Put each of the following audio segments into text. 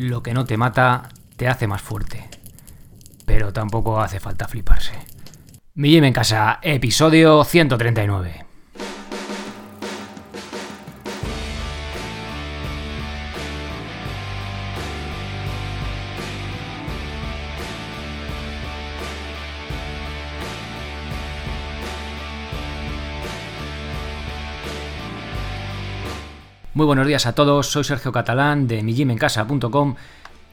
Lo que no te mata te hace más fuerte. Pero tampoco hace falta fliparse. Mi en casa, episodio 139. Muy buenos días a todos, soy Sergio Catalán de mijimencasa.com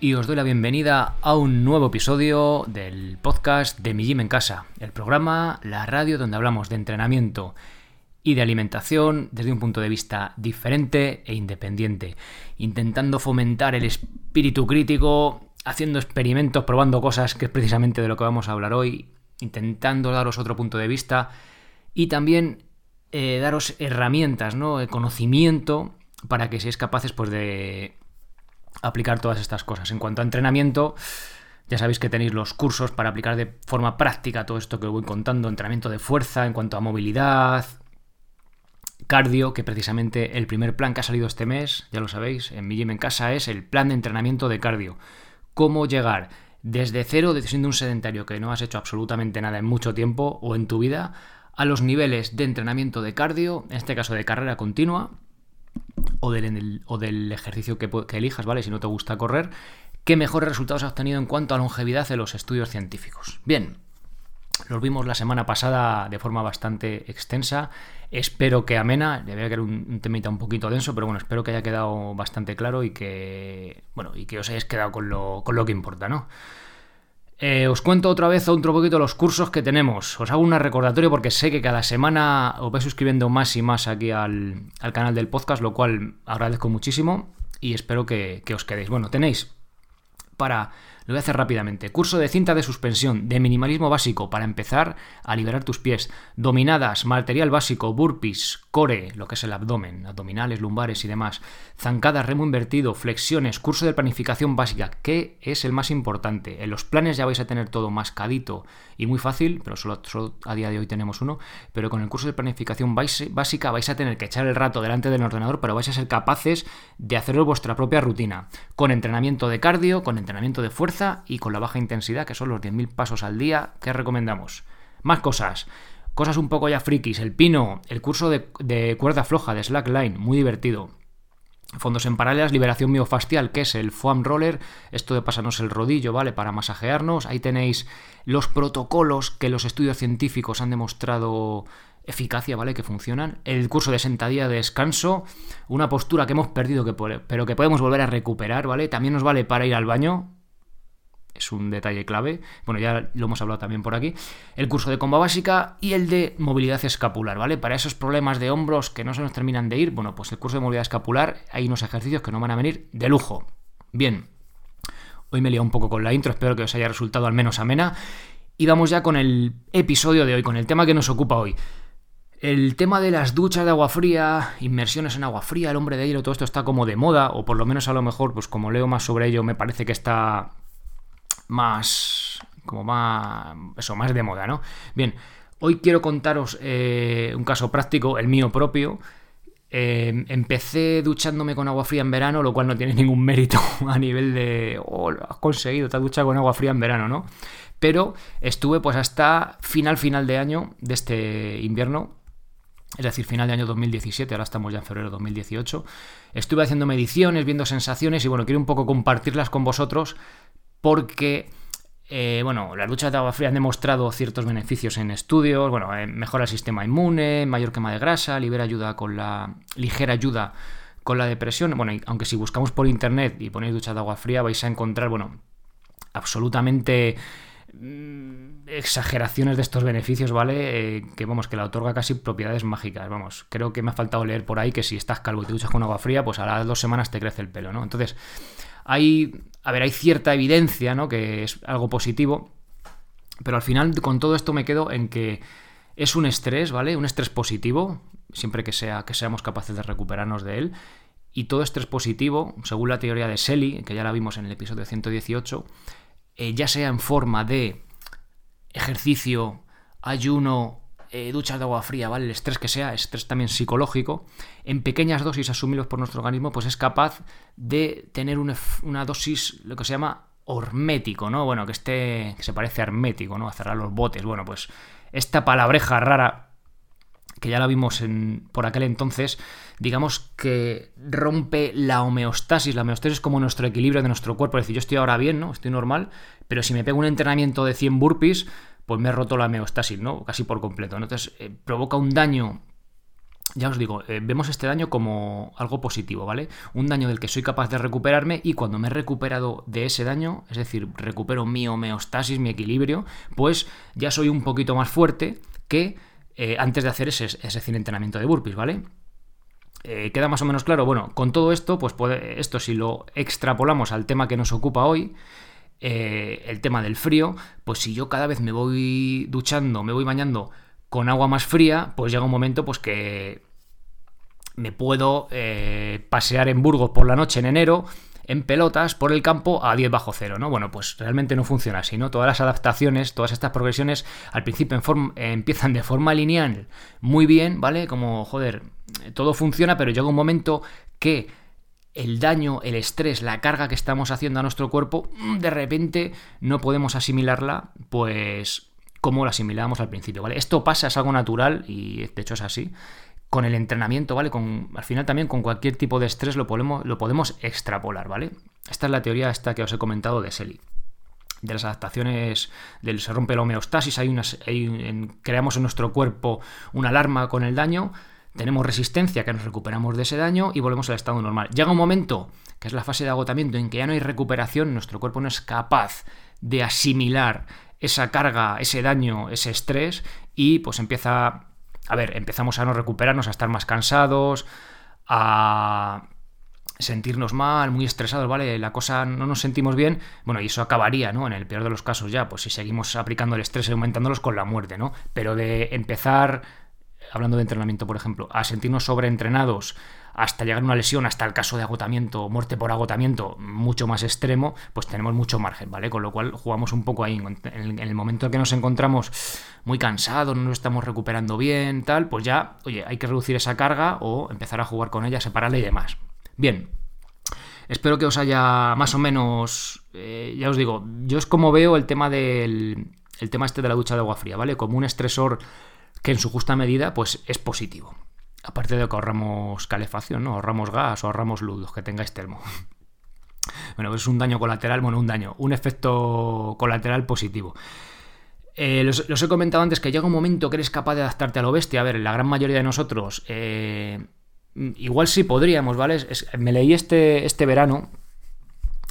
y os doy la bienvenida a un nuevo episodio del podcast de Mi Gym en Casa, el programa, la radio donde hablamos de entrenamiento y de alimentación desde un punto de vista diferente e independiente, intentando fomentar el espíritu crítico, haciendo experimentos, probando cosas, que es precisamente de lo que vamos a hablar hoy, intentando daros otro punto de vista y también eh, daros herramientas, ¿no? conocimiento para que seáis capaces pues, de aplicar todas estas cosas. En cuanto a entrenamiento, ya sabéis que tenéis los cursos para aplicar de forma práctica todo esto que os voy contando, entrenamiento de fuerza, en cuanto a movilidad, cardio, que precisamente el primer plan que ha salido este mes, ya lo sabéis, en mi gym en casa es el plan de entrenamiento de cardio. Cómo llegar desde cero, siendo un sedentario que no has hecho absolutamente nada en mucho tiempo o en tu vida, a los niveles de entrenamiento de cardio, en este caso de carrera continua, o del, o del ejercicio que, elijas, ¿vale? Si no te gusta correr, ¿qué mejores resultados has obtenido en cuanto a longevidad en los estudios científicos? Bien, los vimos la semana pasada de forma bastante extensa. Espero que amena, debería que era un, un temita un poquito denso, pero bueno, espero que haya quedado bastante claro y que, bueno, y que os hayáis quedado con lo, con lo que importa, ¿no? Eh, os cuento otra vez otro poquito los cursos que tenemos. Os hago un recordatorio porque sé que cada semana os vais suscribiendo más y más aquí al, al canal del podcast, lo cual agradezco muchísimo y espero que, que os quedéis. Bueno, tenéis para lo voy a hacer rápidamente. Curso de cinta de suspensión, de minimalismo básico para empezar a liberar tus pies. Dominadas, material básico, burpees, core, lo que es el abdomen, abdominales, lumbares y demás. Zancadas, remo invertido, flexiones, curso de planificación básica, que es el más importante. En los planes ya vais a tener todo mascadito y muy fácil, pero solo, solo a día de hoy tenemos uno. Pero con el curso de planificación básica vais a tener que echar el rato delante del ordenador, pero vais a ser capaces de hacerlo vuestra propia rutina. Con entrenamiento de cardio, con entrenamiento de fuerza y con la baja intensidad, que son los 10.000 pasos al día que recomendamos. Más cosas. Cosas un poco ya frikis. El pino, el curso de, cuerda floja, de slackline, muy divertido. Fondos en paralelas, liberación miofascial, que es el foam roller, esto de pasarnos el rodillo, ¿vale? Para masajearnos. Ahí tenéis los protocolos que los estudios científicos han demostrado eficacia, ¿vale? Que funcionan. El curso de sentadilla de descanso, una postura que hemos perdido, que, pero que podemos volver a recuperar, ¿vale? También nos vale para ir al baño, es un detalle clave. Bueno, ya lo hemos hablado también por aquí. El curso de comba básica y el de movilidad escapular, ¿vale? Para esos problemas de hombros que no se nos terminan de ir, bueno, pues el curso de movilidad escapular, hay unos ejercicios que no van a venir de lujo. Bien, hoy me he liado un poco con la intro, espero que os haya resultado al menos amena. Y vamos ya con el episodio de hoy, con el tema que nos ocupa hoy. El tema de las duchas de agua fría, inmersiones en agua fría, el hombre de hielo, todo esto está como de moda, o por lo menos a lo mejor, pues como leo más sobre ello, me parece que está más, como más, eso, más de moda, ¿no? Bien, hoy quiero contaros eh, un caso práctico, el mío propio. Eh, empecé duchándome con agua fría en verano, lo cual no tiene ningún mérito a nivel de, oh, lo has conseguido, te has duchado con agua fría en verano, ¿no? Pero estuve pues hasta final, final de año de este invierno, es decir, final de año 2017, ahora estamos ya en febrero de 2018. Estuve haciendo mediciones, viendo sensaciones y bueno, quiero un poco compartirlas con vosotros porque, eh, bueno, las duchas de agua fría han demostrado ciertos beneficios en estudios, bueno, eh, mejora el sistema inmune, mayor quema de grasa, libera ayuda con la ligera ayuda con la depresión. Bueno, aunque si buscamos por internet y ponéis ducha de agua fría vais a encontrar, bueno, absolutamente mm, exageraciones de estos beneficios, ¿vale? Eh, que vamos, que la otorga casi propiedades mágicas, vamos. Creo que me ha faltado leer por ahí que si estás calvo y te duchas con agua fría, pues a las dos semanas te crece el pelo, ¿no? Entonces, hay, a ver, hay cierta evidencia, ¿no? Que es algo positivo, pero al final con todo esto me quedo en que es un estrés, ¿vale? Un estrés positivo, siempre que, sea, que seamos capaces de recuperarnos de él. Y todo estrés positivo, según la teoría de Selly, que ya la vimos en el episodio 118, eh, ya sea en forma de ejercicio, ayuno, eh, duchas de agua fría, ¿vale? El estrés que sea, estrés también psicológico, en pequeñas dosis asumidos por nuestro organismo, pues es capaz de tener una, una dosis, lo que se llama hormético, ¿no? Bueno, que esté, que se parece a hermético, ¿no? A cerrar los botes. Bueno, pues esta palabreja rara que ya la vimos en, por aquel entonces, digamos que rompe la homeostasis. La homeostasis es como nuestro equilibrio de nuestro cuerpo. Es decir, yo estoy ahora bien, ¿no? Estoy normal, pero si me pego un entrenamiento de 100 burpees, pues me he roto la homeostasis, ¿no? Casi por completo. Entonces, eh, provoca un daño ya os digo, eh, vemos este daño como algo positivo, ¿vale? Un daño del que soy capaz de recuperarme y cuando me he recuperado de ese daño, es decir, recupero mi homeostasis, mi equilibrio, pues ya soy un poquito más fuerte que eh, antes de hacer ese, ese entrenamiento de burpees, ¿vale? ¿Queda más o menos claro? Bueno, con todo esto, pues puede, esto si lo extrapolamos al tema que nos ocupa hoy, el tema del frío, pues si yo cada vez me voy duchando, me voy bañando con agua más fría, pues llega un momento pues que me puedo eh, pasear en Burgos por la noche en enero en pelotas por el campo a 10 bajo cero, ¿no? Bueno, pues realmente no funciona así, ¿no? Todas las adaptaciones, todas estas progresiones al principio empiezan de forma lineal muy bien, ¿vale? Como, joder, todo funciona, pero llega un momento que el daño, el estrés, la carga que estamos haciendo a nuestro cuerpo, mm, de repente no podemos asimilarla, pues como la asimilábamos al principio, ¿vale? Esto pasa, es algo natural y de hecho es así. Con el entrenamiento, ¿vale? Con, al final también con cualquier tipo de estrés lo podemos, lo podemos extrapolar, ¿vale? Esta es la teoría esta que os he comentado de Selly. De las adaptaciones, del se rompe la homeostasis, hay unas, creamos en nuestro cuerpo una alarma con el daño, tenemos resistencia, que nos recuperamos de ese daño y volvemos al estado normal. Llega un momento, que es la fase de agotamiento, en que ya no hay recuperación, nuestro cuerpo no es capaz de asimilar esa carga, ese daño, ese estrés y pues empieza, a ver, empezamos a no recuperarnos, a estar más cansados, a sentirnos mal, muy estresados, ¿vale? La cosa no nos sentimos bien, bueno, y eso acabaría, ¿no? En el peor de los casos ya, pues si seguimos aplicando el estrés y aumentándolos con la muerte, ¿no? Pero de empezar, hablando de entrenamiento, por ejemplo, a sentirnos sobreentrenados, hasta llegar a una lesión, hasta el caso de agotamiento, muerte por agotamiento mucho más extremo, pues tenemos mucho margen, ¿vale? Con lo cual jugamos un poco ahí. En el momento en que nos encontramos muy cansados, no nos estamos recuperando bien, tal, pues ya, oye, hay que reducir esa carga o empezar a jugar con ella, separarla y demás. Bien. Espero que os haya más o menos. Eh, ya os digo, yo es como veo el tema del. El tema este de la ducha de agua fría, ¿vale? Como un estresor que en su justa medida, pues es positivo. Aparte de que ahorramos calefacción, ¿no? Ahorramos gas o ahorramos luz, los que tengáis termo. Bueno, pues es un daño colateral, bueno, un daño, un efecto colateral positivo. Eh, los, he comentado antes que llega un momento que eres capaz de adaptarte a lo bestia. A ver, la gran mayoría de nosotros, eh, igual sí podríamos, ¿vale? me leí este, este verano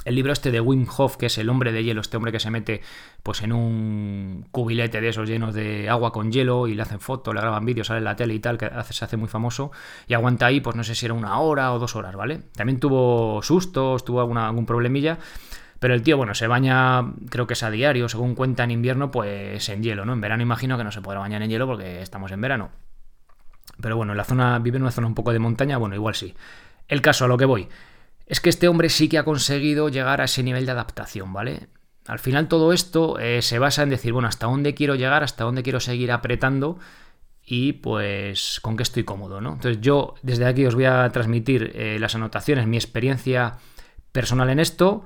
el libro este de Wim Hof, que es el hombre de hielo, este hombre que se mete pues en un cubilete de esos llenos de agua con hielo y le hacen fotos, le graban vídeos, sale en la tele y tal, que se hace muy famoso, y aguanta ahí, pues no sé si era una hora o dos horas, ¿vale? También tuvo sustos, tuvo algún problemilla. Pero el tío, bueno, se baña, creo que es a diario, según cuenta en invierno, pues en hielo, ¿no? En verano imagino que no se podrá bañar en hielo porque estamos en verano. Pero bueno, en la zona, vive en una zona un poco de montaña, bueno, igual sí. El caso, a lo que voy es que este hombre sí que ha conseguido llegar a ese nivel de adaptación, ¿vale? Al final todo esto eh, se basa en decir, bueno, hasta dónde quiero llegar, hasta dónde quiero seguir apretando y pues con qué estoy cómodo, ¿no? Entonces yo desde aquí os voy a transmitir eh, las anotaciones, mi experiencia personal en esto,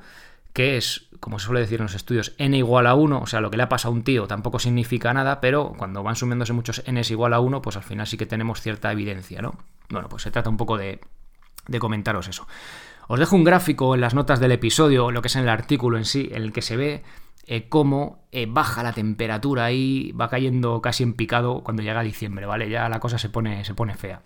que es, como se suele decir en los estudios, n igual a 1, o sea, lo que le ha pasado a un tío tampoco significa nada, pero cuando van sumiéndose muchos n igual a 1, pues al final sí que tenemos cierta evidencia, ¿no? Bueno, pues se trata un poco de comentaros eso. Os dejo un gráfico en las notas del episodio, lo que es en el artículo en sí, en el que se ve eh, cómo eh, baja la temperatura y va cayendo casi en picado cuando llega diciembre, ¿vale? Ya la cosa se pone, se pone fea.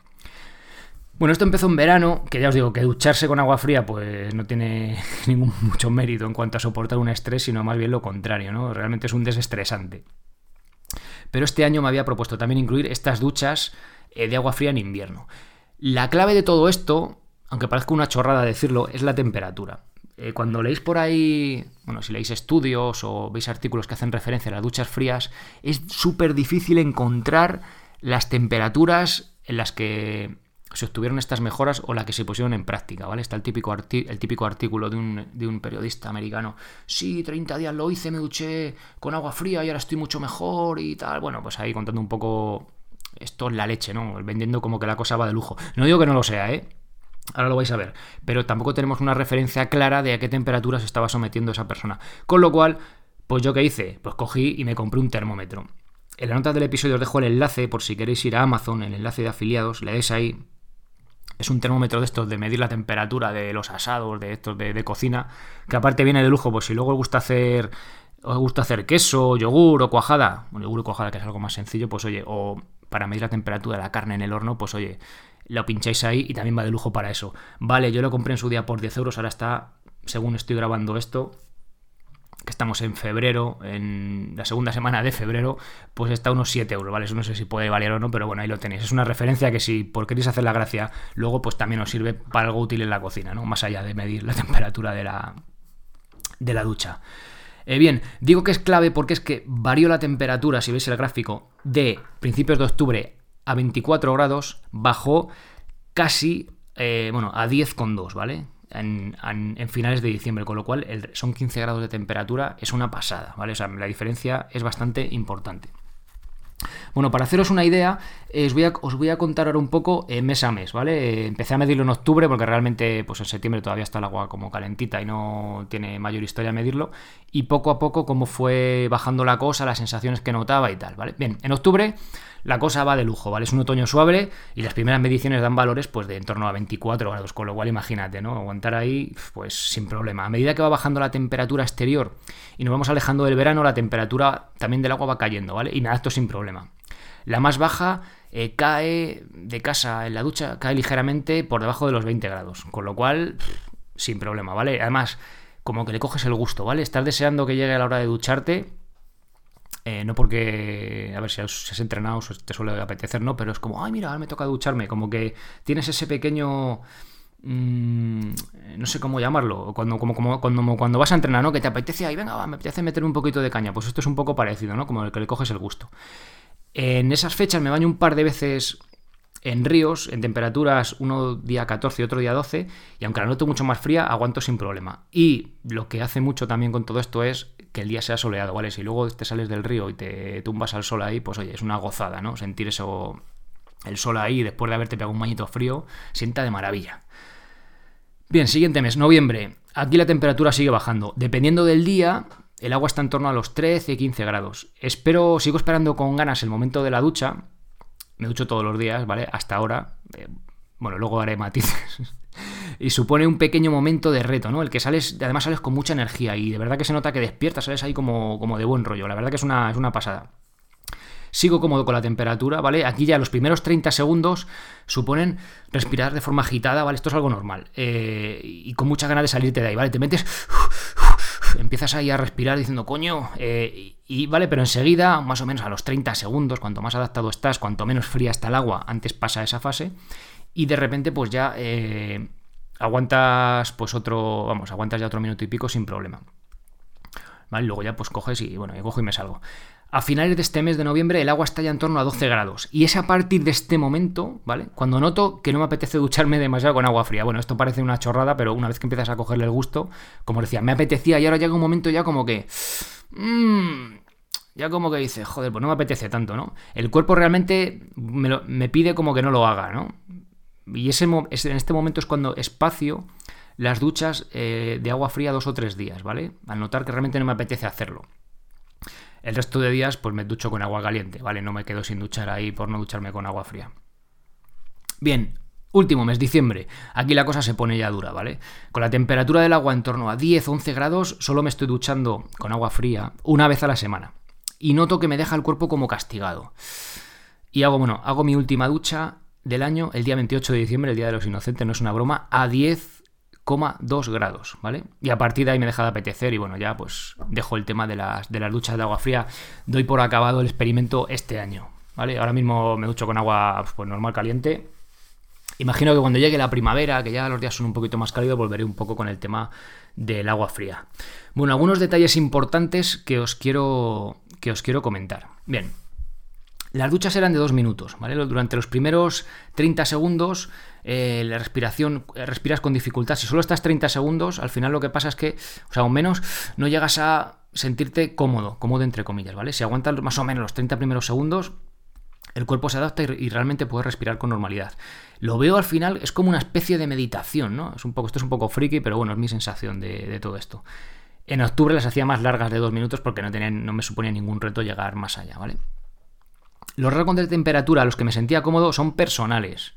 Bueno, esto empezó en verano, que ya os digo que ducharse con agua fría pues no tiene ningún mucho mérito en cuanto a soportar un estrés, sino más bien lo contrario, ¿no? Realmente es un desestresante. Pero este año me había propuesto también incluir estas duchas eh, de agua fría en invierno. La clave de todo esto aunque parezca una chorrada decirlo, es la temperatura. Eh, cuando leéis por ahí, bueno, si leéis estudios o veis artículos que hacen referencia a las duchas frías, es súper difícil encontrar las temperaturas en las que se obtuvieron estas mejoras o las que se pusieron en práctica, ¿vale? Está el típico, el típico artículo de un, de un, periodista americano. Sí, 30 días lo hice, me duché con agua fría y ahora estoy mucho mejor y tal. Bueno, pues ahí contando un poco esto es la leche, ¿no? Vendiendo como que la cosa va de lujo. No digo que no lo sea, ¿eh? Ahora lo vais a ver. Pero tampoco tenemos una referencia clara de a qué temperatura se estaba sometiendo esa persona. Con lo cual, pues yo qué hice? Pues cogí y me compré un termómetro. En la nota del episodio os dejo el enlace por si queréis ir a Amazon, el enlace de afiliados, le dais ahí. Es un termómetro de estos de medir la temperatura de los asados, de estos de, cocina, que aparte viene de lujo, pues si luego os gusta hacer os gusta hacer queso, yogur o cuajada, bueno, yogur o cuajada que es algo más sencillo, pues oye, o para medir la temperatura de la carne en el horno, pues oye, lo pincháis ahí y también va de lujo para eso. Vale, yo lo compré en su día por 10 euros, ahora está, según estoy grabando esto, que estamos en febrero, en la segunda semana de febrero, pues está unos 7 euros, ¿vale? Eso no sé si puede valer o no, pero bueno, ahí lo tenéis. Es una referencia que si por queréis hacer la gracia, luego pues también os sirve para algo útil en la cocina, ¿no? Más allá de medir la temperatura de la, de la ducha. Eh, bien, digo que es clave porque es que varió la temperatura, si veis el gráfico, de principios de octubre a 24 grados, bajó casi, eh, bueno, a 10,2, ¿vale? En, en, finales de diciembre, con lo cual son 15 grados de temperatura, es una pasada, ¿vale? O sea, la diferencia es bastante importante. Bueno, para haceros una idea, os, voy a, os voy a contar ahora un poco eh, mes a mes, ¿vale? Eh, empecé a medirlo en octubre porque realmente pues en septiembre todavía está el agua como calentita y no tiene mayor historia medirlo. Y poco a poco cómo fue bajando la cosa, las sensaciones que notaba y tal, ¿vale? Bien, en octubre la cosa va de lujo, ¿vale? Es un otoño suave y las primeras mediciones dan valores pues de en torno a 24 grados, con lo cual imagínate, ¿no? Aguantar ahí pues sin problema. A medida que va bajando la temperatura exterior y nos vamos alejando del verano, la temperatura también del agua va cayendo, ¿vale? Y nada, esto sin problema. La más baja eh, cae de casa en la ducha, cae ligeramente por debajo de los 20 grados, con lo cual sin problema, ¿vale? Además, como que le coges el gusto, ¿vale? Estás deseando que llegue a la hora de ducharte eh, no porque, a ver si has, entrenado, te suele apetecer, ¿no? Pero es como, ay, mira, ahora me toca ducharme. Como que tienes ese pequeño. Mm, no sé cómo llamarlo. Cuando, como, cuando, cuando vas a entrenar, ¿no? Que te apetece, ahí, venga, me apetece meter un poquito de caña. Pues esto es un poco parecido, ¿no? Como el que le coges el gusto. En esas fechas me baño un par de veces en ríos, en temperaturas, uno día 14 y otro día 12, y aunque la noto mucho más fría, aguanto sin problema. Y lo que hace mucho también con todo esto es que el día sea soleado, ¿vale? Si luego te sales del río y te tumbas al sol ahí, pues oye, es una gozada, ¿no? Sentir eso, el sol ahí después de haberte pegado un bañito frío, sienta de maravilla. Bien, siguiente mes, noviembre. Aquí la temperatura sigue bajando. Dependiendo del día, el agua está en torno a los 13 y 15 grados. Espero, sigo esperando con ganas el momento de la ducha, me ducho todos los días, ¿vale? Hasta ahora. Eh, bueno, luego haré matices. y supone un pequeño momento de reto, ¿no? El que sales, además sales con mucha energía y de verdad que se nota que despiertas, sales ahí como, como de buen rollo. La verdad que es una, es una pasada. Sigo cómodo con la temperatura, ¿vale? Aquí ya los primeros 30 segundos suponen respirar de forma agitada, ¿vale? Esto es algo normal. Eh, y con mucha ganas de salirte de ahí, ¿vale? Te metes empiezas ahí a respirar diciendo, coño, eh, y vale, pero enseguida, más o menos a los 30 segundos, cuanto más adaptado estás, cuanto menos fría está el agua, antes pasa esa fase, y de repente pues ya eh, aguantas pues otro, vamos, aguantas ya otro minuto y pico sin problema. ¿Vale? luego ya pues coges y bueno, yo cojo y me salgo. A finales de este mes de noviembre el agua está ya en torno a 12 grados. Y es a partir de este momento, ¿vale? Cuando noto que no me apetece ducharme demasiado con agua fría. Bueno, esto parece una chorrada, pero una vez que empiezas a cogerle el gusto, como decía, me apetecía y ahora llega un momento ya como que... Mmm, ya como que dice, joder, pues no me apetece tanto, ¿no? El cuerpo realmente me, pide como que no lo haga, ¿no? Y ese, en este momento es cuando espacio las duchas eh, de agua fría dos o tres días, ¿vale? Al notar que realmente no me apetece hacerlo. El resto de días, pues me ducho con agua caliente, ¿vale? No me quedo sin duchar ahí por no ducharme con agua fría. Bien, Último mes, diciembre. Aquí la cosa se pone ya dura, ¿vale? Con la temperatura del agua en torno a 10-11 grados, solo me estoy duchando con agua fría una vez a la semana. Y noto que me deja el cuerpo como castigado. Y hago, bueno, hago mi última ducha del año el día 28 de diciembre, el Día de los Inocentes, no es una broma, a 10 2 grados, ¿vale? Y a partir de ahí me deja de apetecer y bueno, ya pues dejo el tema de las, de las duchas de agua fría. Doy por acabado el experimento este año, ¿vale? Ahora mismo me ducho con agua pues, normal caliente. Imagino que cuando llegue la primavera, que ya los días son un poquito más cálidos, volveré un poco con el tema del agua fría. Bueno, algunos detalles importantes que os quiero, que os quiero comentar. Bien, las duchas eran de dos minutos, ¿vale? Durante los primeros 30 segundos eh, la respiración, eh, respiras con dificultad. Si solo estás 30 segundos, al final lo que pasa es que, o sea, aún menos, no llegas a sentirte cómodo, cómodo entre comillas, ¿vale? Si aguantas más o menos los 30 primeros segundos, el cuerpo se adapta y, realmente puedes respirar con normalidad. Lo veo al final, es como una especie de meditación, ¿no? Es un poco, esto es un poco friki, pero bueno, es mi sensación de, todo esto. En octubre las hacía más largas de dos minutos porque no, no me suponía ningún reto llegar más allá, ¿vale? Los rasgos de temperatura a los que me sentía cómodo son personales,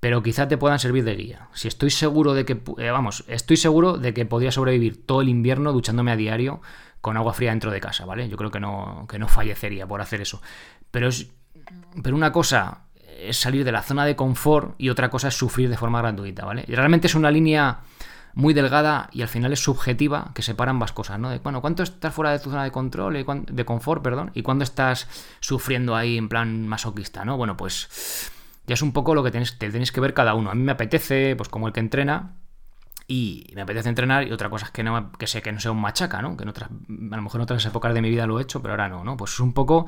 pero quizá te puedan servir de guía. Si estoy seguro de que, eh, vamos, estoy seguro de que podría sobrevivir todo el invierno duchándome a diario con agua fría dentro de casa, ¿vale? Yo creo que no, que no fallecería por hacer eso. Pero es, pero una cosa es salir de la zona de confort y otra cosa es sufrir de forma gratuita, ¿vale? Y realmente es una línea muy delgada y al final es subjetiva que separa ambas cosas, ¿no? De, bueno, ¿cuánto estás fuera de tu zona de control, y de confort, perdón? Y cuándo estás sufriendo ahí en plan masoquista, ¿no? Bueno, pues ya es un poco lo que tenéis, te tenéis que ver cada uno. A mí me apetece, pues como el que entrena, y me apetece entrenar y otra cosa es que, no, que sé que no sea un machaca, ¿no? Que en otras, a lo mejor en otras épocas de mi vida lo he hecho, pero ahora no, ¿no? Pues es un poco,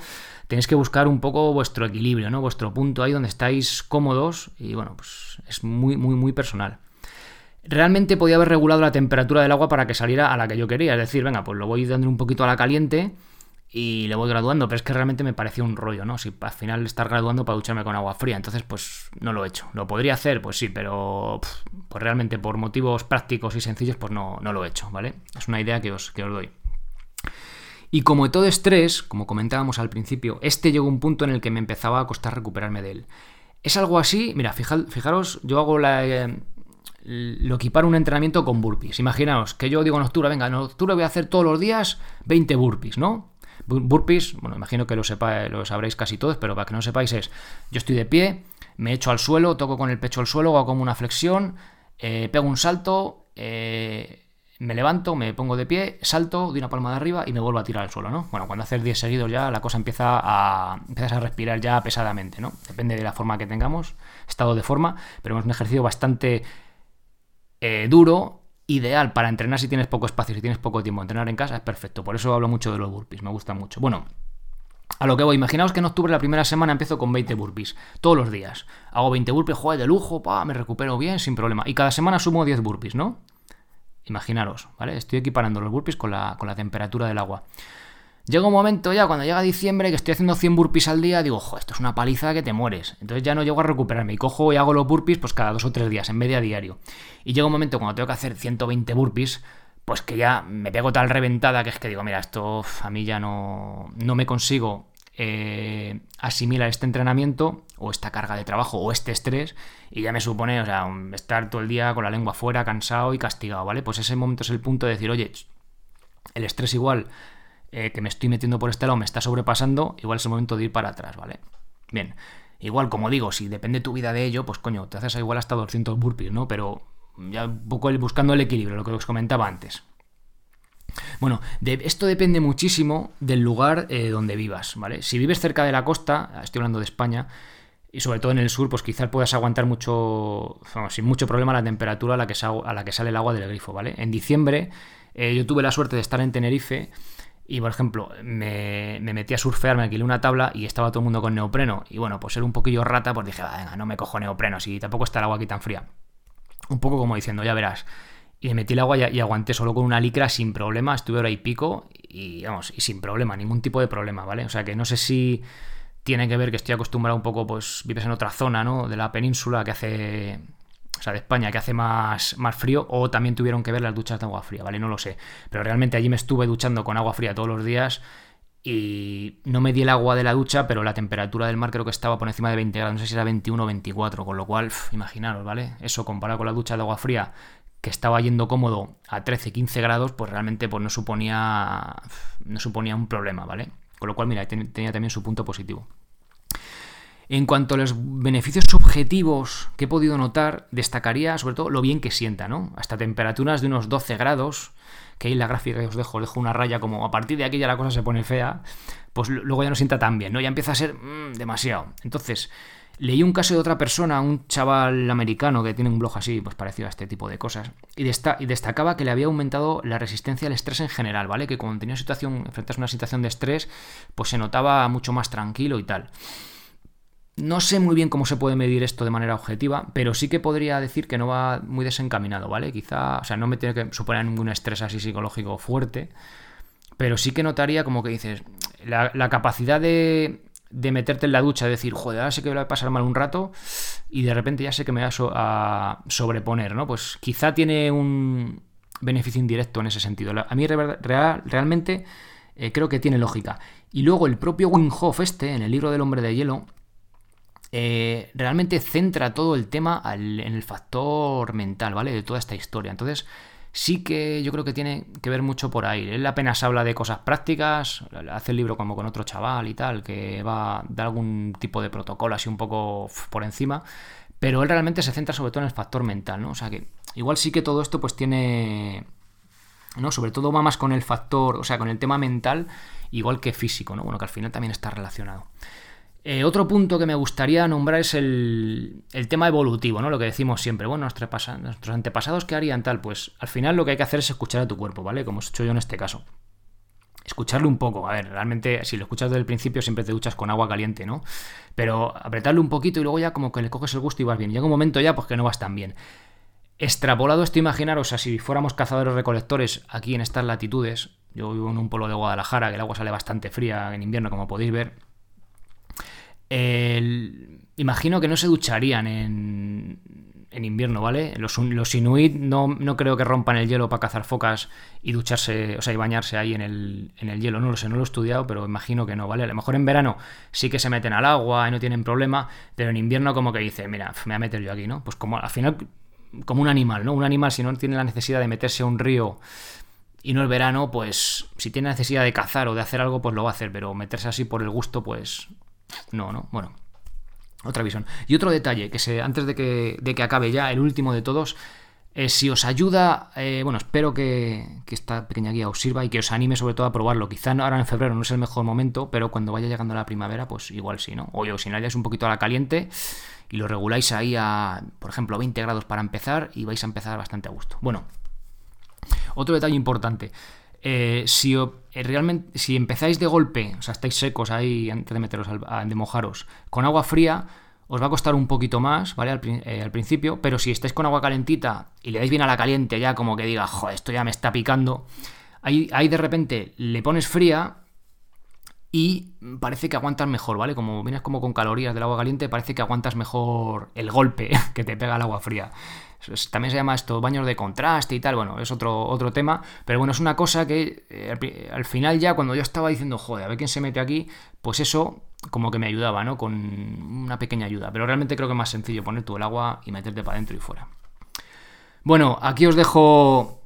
tenéis que buscar un poco vuestro equilibrio, ¿no? Vuestro punto ahí donde estáis cómodos y bueno, pues es muy, muy, muy personal. Realmente podía haber regulado la temperatura del agua para que saliera a la que yo quería, es decir, venga, pues lo voy dando un poquito a la caliente y le voy graduando, pero es que realmente me parecía un rollo, ¿no? Si al final estar graduando para ducharme con agua fría, entonces pues no lo he hecho. ¿Lo podría hacer? Pues sí, pero pues realmente por motivos prácticos y sencillos pues no, no lo he hecho, ¿vale? Es una idea que os, que os doy. Y como de todo estrés, como comentábamos al principio, este llegó un punto en el que me empezaba a costar recuperarme de él. Es algo así, mira, fijaros, yo hago la, eh, lo equipar un entrenamiento con burpees. Imaginaos que yo digo en octubre, venga, en octubre voy a hacer todos los días 20 burpees, ¿no? Burpees, bueno, imagino que lo, sepa, lo sabréis casi todos, pero para que no sepáis es, yo estoy de pie, me echo al suelo, toco con el pecho al suelo, hago como una flexión, eh, pego un salto, eh, me levanto, me pongo de pie, salto, doy una palma de arriba y me vuelvo a tirar al suelo, ¿no? Bueno, cuando haces 10 seguidos ya la cosa empieza a, empiezas a respirar ya pesadamente, ¿no? Depende de la forma que tengamos, estado de forma, pero es un ejercicio bastante eh, duro ideal para entrenar si tienes poco espacio, si tienes poco tiempo. Entrenar en casa es perfecto. Por eso hablo mucho de los burpees, me gusta mucho. Bueno, a lo que voy, imaginaos que en octubre la primera semana empiezo con 20 burpees, todos los días. Hago 20 burpees, joder, de lujo, pa, me recupero bien, sin problema. Y cada semana sumo 10 burpees, ¿no? Imaginaros, ¿vale? Estoy equiparando los burpees con la, con la temperatura del agua. Llega un momento ya, cuando llega diciembre, que estoy haciendo 100 burpees al día, digo, ojo, esto es una paliza que te mueres. Entonces ya no llego a recuperarme y cojo y hago los burpees pues cada dos o tres días, en media diario. Y llega un momento cuando tengo que hacer 120 burpees, pues que ya me pego tal reventada que es que digo, mira, esto a mí ya no, no me consigo eh, asimilar este entrenamiento o esta carga de trabajo o este estrés y ya me supone, o sea, estar todo el día con la lengua fuera, cansado y castigado, ¿vale? Pues ese momento es el punto de decir, oye, el estrés igual eh, que me estoy metiendo por este lado me está sobrepasando, igual es el momento de ir para atrás, ¿vale? Bien, igual como digo, si depende tu vida de ello, pues coño, te haces igual hasta 200 burpees, ¿no? Pero ya un poco buscando el equilibrio, lo que os comentaba antes. Bueno, esto depende muchísimo del lugar eh, donde vivas, ¿vale? Si vives cerca de la costa, estoy hablando de España, y sobre todo en el sur, pues quizás puedas aguantar mucho, sin mucho problema la temperatura a la, que a la que sale el agua del grifo, ¿vale? En diciembre eh, yo tuve la suerte de estar en Tenerife y por ejemplo, me, metí a surfear, me alquilé una tabla y estaba todo el mundo con neopreno. Y bueno, pues ser un poquillo rata, pues dije, venga, no me cojo neopreno, si tampoco está el agua aquí tan fría. Un poco como diciendo, ya verás. Y me metí el agua y, aguanté solo con una licra sin problema, estuve hora y pico y vamos, y sin problema, ningún tipo de problema, ¿vale? O sea que no sé si tiene que ver que estoy acostumbrado un poco, pues vives en otra zona, ¿no? De la península que hace o sea, de España, que hace más, más frío, o también tuvieron que ver las duchas de agua fría, ¿vale? No lo sé. Pero realmente allí me estuve duchando con agua fría todos los días y no me di el agua de la ducha, pero la temperatura del mar creo que estaba por encima de 20 grados, no sé si era 21 o 24, con lo cual, imaginaros, ¿vale? Eso comparado con la ducha de agua fría, que estaba yendo cómodo a 13, 15 grados, pues realmente pues no suponía, no suponía un problema, ¿vale? Con lo cual, mira, tenía también su punto positivo. En cuanto a los beneficios subjetivos que he podido notar, destacaría sobre todo lo bien que sienta, ¿no? Hasta temperaturas de unos 12 grados, que ahí en la gráfica os dejo, dejo una raya como a partir de aquí ya la cosa se pone fea, pues luego ya no sienta tan bien, ¿no? Ya empieza a ser mm, demasiado. Entonces, leí un caso de otra persona, un chaval americano que tiene un blog así, pues parecido a este tipo de cosas, y, y destacaba que le había aumentado la resistencia al estrés en general, ¿vale? Que cuando tenía situación, enfrentarse a una situación de estrés, pues se notaba mucho más tranquilo y tal. No sé muy bien cómo se puede medir esto de manera objetiva, pero sí que podría decir que no va muy desencaminado, ¿vale? Quizá, o sea, no me tiene que suponer ningún estrés así psicológico fuerte, pero sí que notaría como que dices, la, capacidad de de meterte en la ducha, de decir, joder, ahora sé que voy a pasar mal un rato y de repente ya sé que me voy a, sobreponer, ¿no? Pues quizá tiene un beneficio indirecto en ese sentido. A mí real, realmente eh, creo que tiene lógica. Y luego el propio Wim Hof este, en el libro del hombre de hielo, eh, realmente centra todo el tema en el factor mental, ¿vale? De toda esta historia. Entonces, sí que yo creo que tiene que ver mucho por ahí. Él apenas habla de cosas prácticas, hace el libro como con otro chaval y tal, que va de algún tipo de protocolo así un poco por encima, pero él realmente se centra sobre todo en el factor mental, ¿no? O sea que igual sí que todo esto pues tiene... ¿no? Sobre todo va más con el factor, o sea, con el tema mental, igual que físico, ¿no? Bueno, que al final también está relacionado. Eh, otro punto que me gustaría nombrar es el, tema evolutivo, ¿no? Lo que decimos siempre, bueno, nuestros, antepasados, ¿qué harían tal? Pues al final lo que hay que hacer es escuchar a tu cuerpo, ¿vale? Como he hecho yo en este caso. Escucharlo un poco, a ver, realmente si lo escuchas desde el principio siempre te duchas con agua caliente, ¿no? Pero apretarlo un poquito y luego ya como que le coges el gusto y vas bien. Llega un momento ya pues que no vas tan bien. Extrapolado esto, imaginaros, si fuéramos cazadores recolectores aquí en estas latitudes, yo vivo en un pueblo de Guadalajara, que el agua sale bastante fría en invierno, como podéis ver, imagino que no se ducharían en, en invierno, ¿vale? Los, los inuit no, no, creo que rompan el hielo para cazar focas y ducharse, o sea, y bañarse ahí en el, en el hielo. No lo sé, no lo he estudiado, pero imagino que no, ¿vale? A lo mejor en verano sí que se meten al agua y no tienen problema, pero en invierno como que dice, mira, me voy a meter yo aquí, ¿no? Pues como al final, como un animal, ¿no? Un animal si no tiene la necesidad de meterse a un río y no el verano, pues si tiene necesidad de cazar o de hacer algo, pues lo va a hacer, pero meterse así por el gusto, pues no, no, bueno. Otra visión. Y otro detalle, que se, antes de que, de que acabe ya, el último de todos, es si os ayuda, eh, bueno, espero que, esta pequeña guía os sirva y que os anime sobre todo a probarlo. Quizá ahora en febrero no es el mejor momento, pero cuando vaya llegando la primavera, pues igual sí, ¿no? O, si no, un poquito a la caliente y lo reguláis ahí a, por ejemplo, 20 grados para empezar y vais a empezar bastante a gusto. Bueno, otro detalle importante. Eh, si, eh, realmente, si empezáis de golpe, o sea, estáis secos ahí antes de meteros, al, de mojaros, con agua fría, os va a costar un poquito más, ¿vale? Eh, al, principio, pero si estáis con agua calentita y le dais bien a la caliente, ya como que diga, joder, esto ya me está picando, ahí, ahí de repente le pones fría y parece que aguantas mejor, ¿vale? Como vienes como con calorías del agua caliente, parece que aguantas mejor el golpe que te pega el agua fría. También se llama esto baños de contraste y tal, bueno, es otro, otro tema, pero bueno, es una cosa que eh, al final ya cuando yo estaba diciendo, joder, a ver quién se mete aquí, pues eso como que me ayudaba, ¿no? Con una pequeña ayuda, pero realmente creo que es más sencillo poner tú el agua y meterte para adentro y fuera. Bueno, aquí os dejo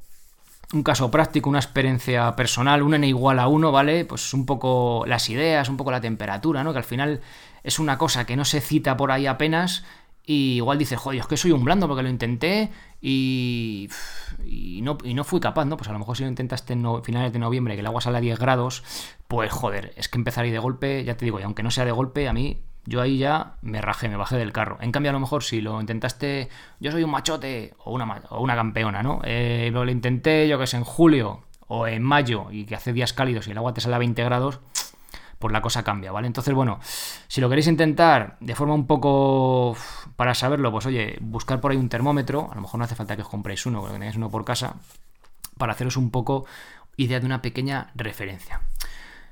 un caso práctico, una experiencia personal, un n igual a 1, ¿vale? Pues un poco las ideas, un poco la temperatura, ¿no? Que al final es una cosa que no se cita por ahí apenas y igual dices, joder, es que soy un blando porque lo intenté y, y, no, y no fui capaz, ¿no? Pues a lo mejor si lo intentaste en finales de noviembre, que el agua sale a 10 grados, pues joder, es que empezar ahí de golpe, ya te digo, y aunque no sea de golpe, a mí, yo ahí ya me rajé, me bajé del carro. En cambio, a lo mejor si lo intentaste, yo soy un machote o una, o una campeona, ¿no? Eh, lo intenté, yo que sé, en julio o en mayo y que hace días cálidos y el agua te sale a 20 grados, pues la cosa cambia, ¿vale? Entonces, bueno, si lo queréis intentar de forma un poco para saberlo, pues oye, buscar por ahí un termómetro, a lo mejor no hace falta que os compréis uno, que tengáis uno por casa, para haceros un poco idea de una pequeña referencia.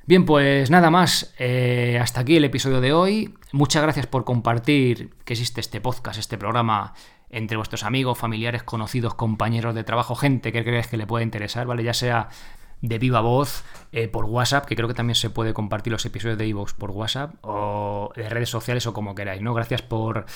Bien, pues nada más, eh, hasta aquí el episodio de hoy. Muchas gracias por compartir que existe este podcast, este programa entre vuestros amigos, familiares, conocidos, compañeros de trabajo, gente que creáis que le puede interesar, ¿vale? Ya sea de viva voz eh, por WhatsApp, que creo que también se puede compartir los episodios de Evox por WhatsApp o de redes sociales o como queráis, ¿no? Gracias por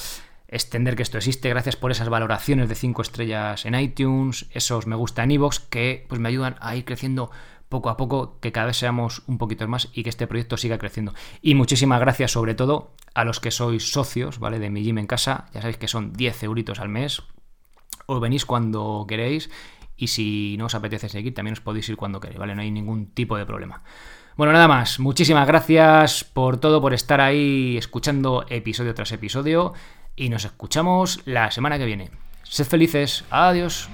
extender que esto existe, gracias por esas valoraciones de 5 estrellas en iTunes, esos me gusta en Evox que pues me ayudan a ir creciendo poco a poco, que cada vez seamos un poquito más y que este proyecto siga creciendo. Y muchísimas gracias sobre todo a los que sois socios, ¿vale? De mi gym en casa, ya sabéis que son 10 euritos al mes, os venís cuando queréis y si no os apetece seguir, también os podéis ir cuando queréis, ¿vale? No hay ningún tipo de problema. Bueno, nada más. Muchísimas gracias por todo, por estar ahí escuchando episodio tras episodio. Y nos escuchamos la semana que viene. Sed felices. Adiós.